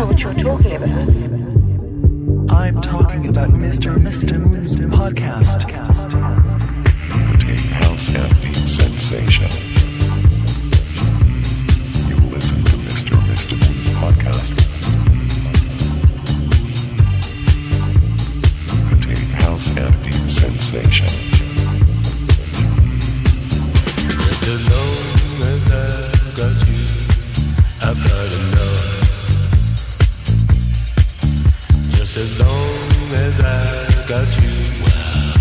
know what you're talking about. I'm talking about Mr. Mr. Moon's podcast. A house happy sensation. You listen to Mr. Mr. Moon's podcast. A house happy sensation. Just as long as I got you, I've got enough. as long as I got you. Wow.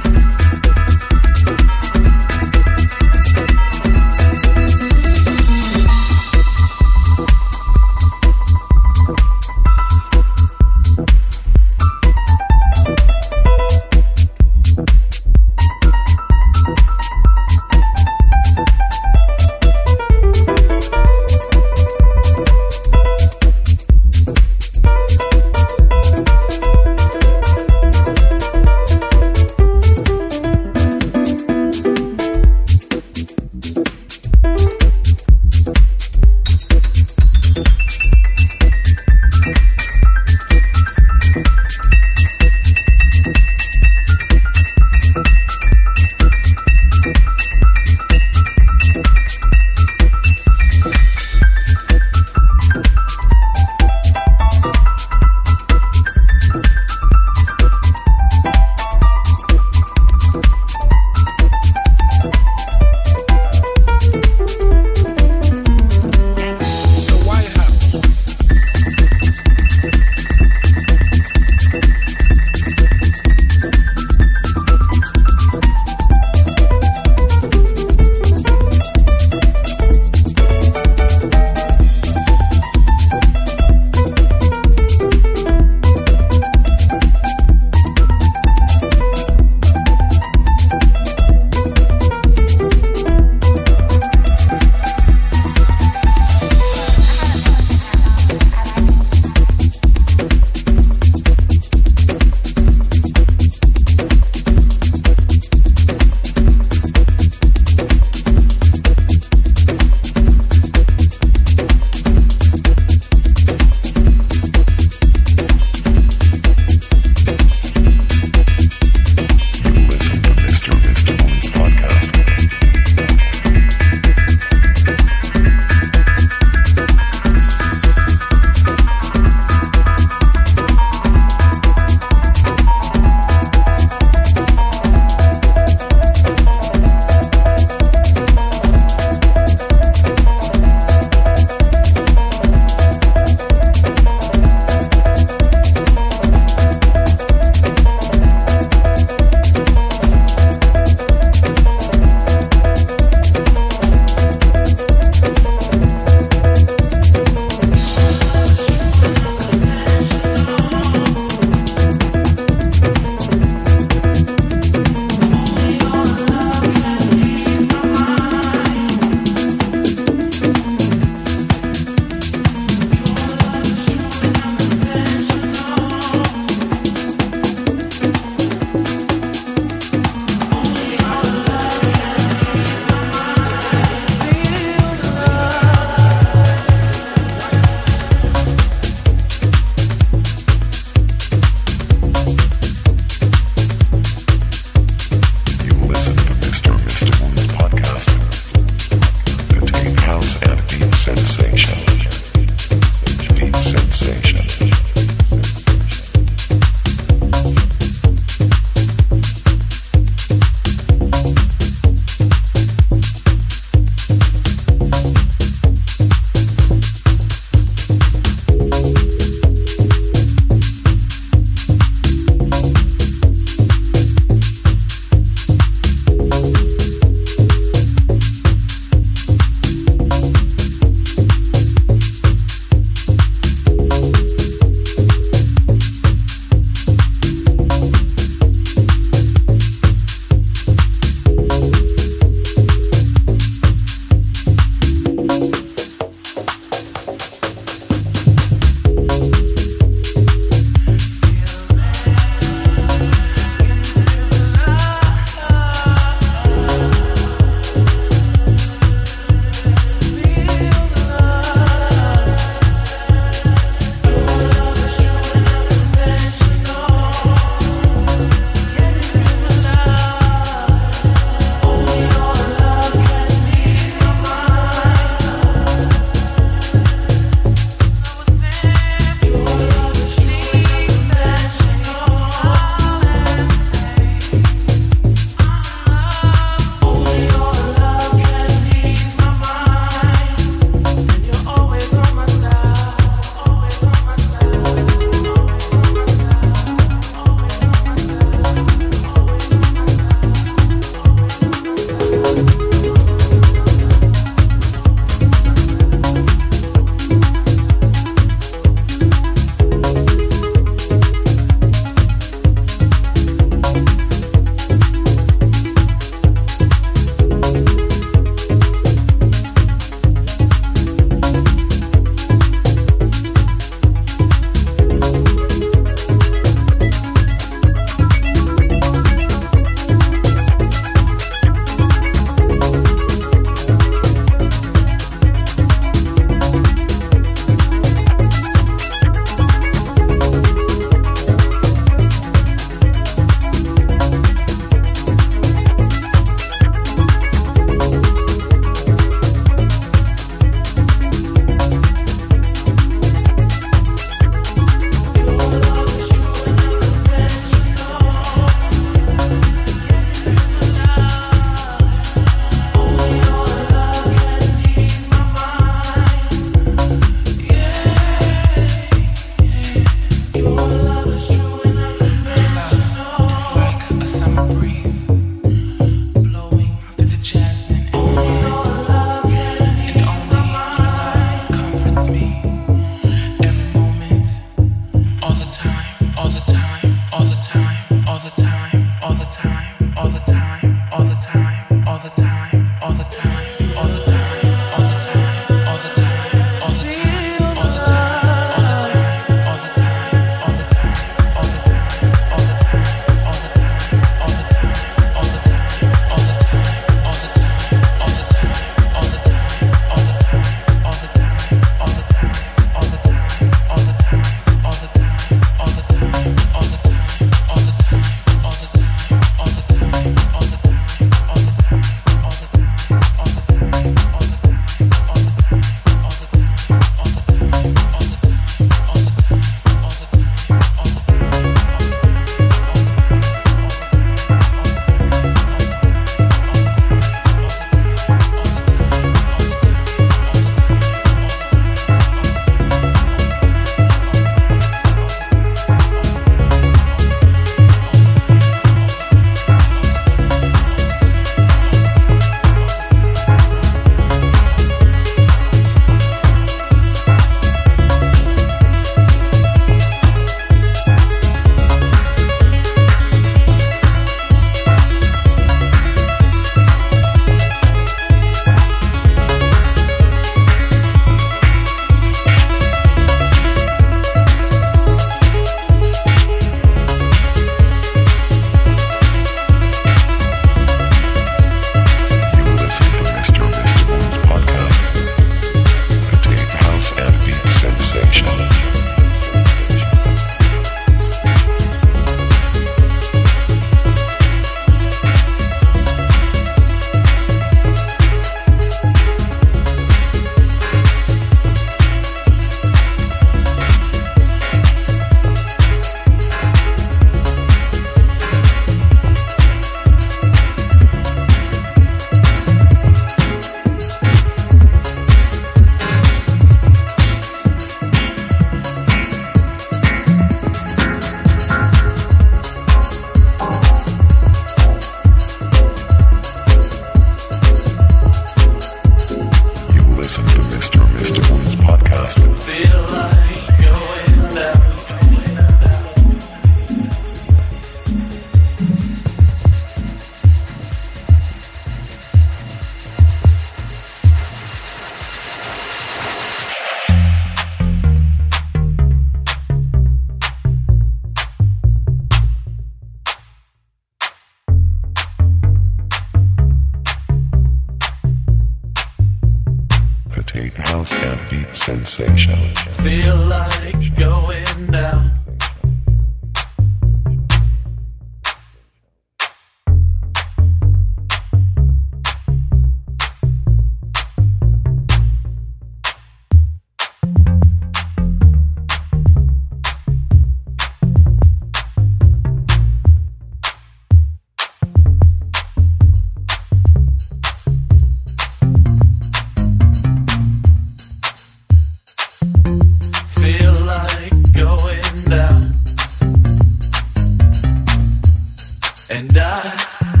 And I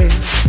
Baby,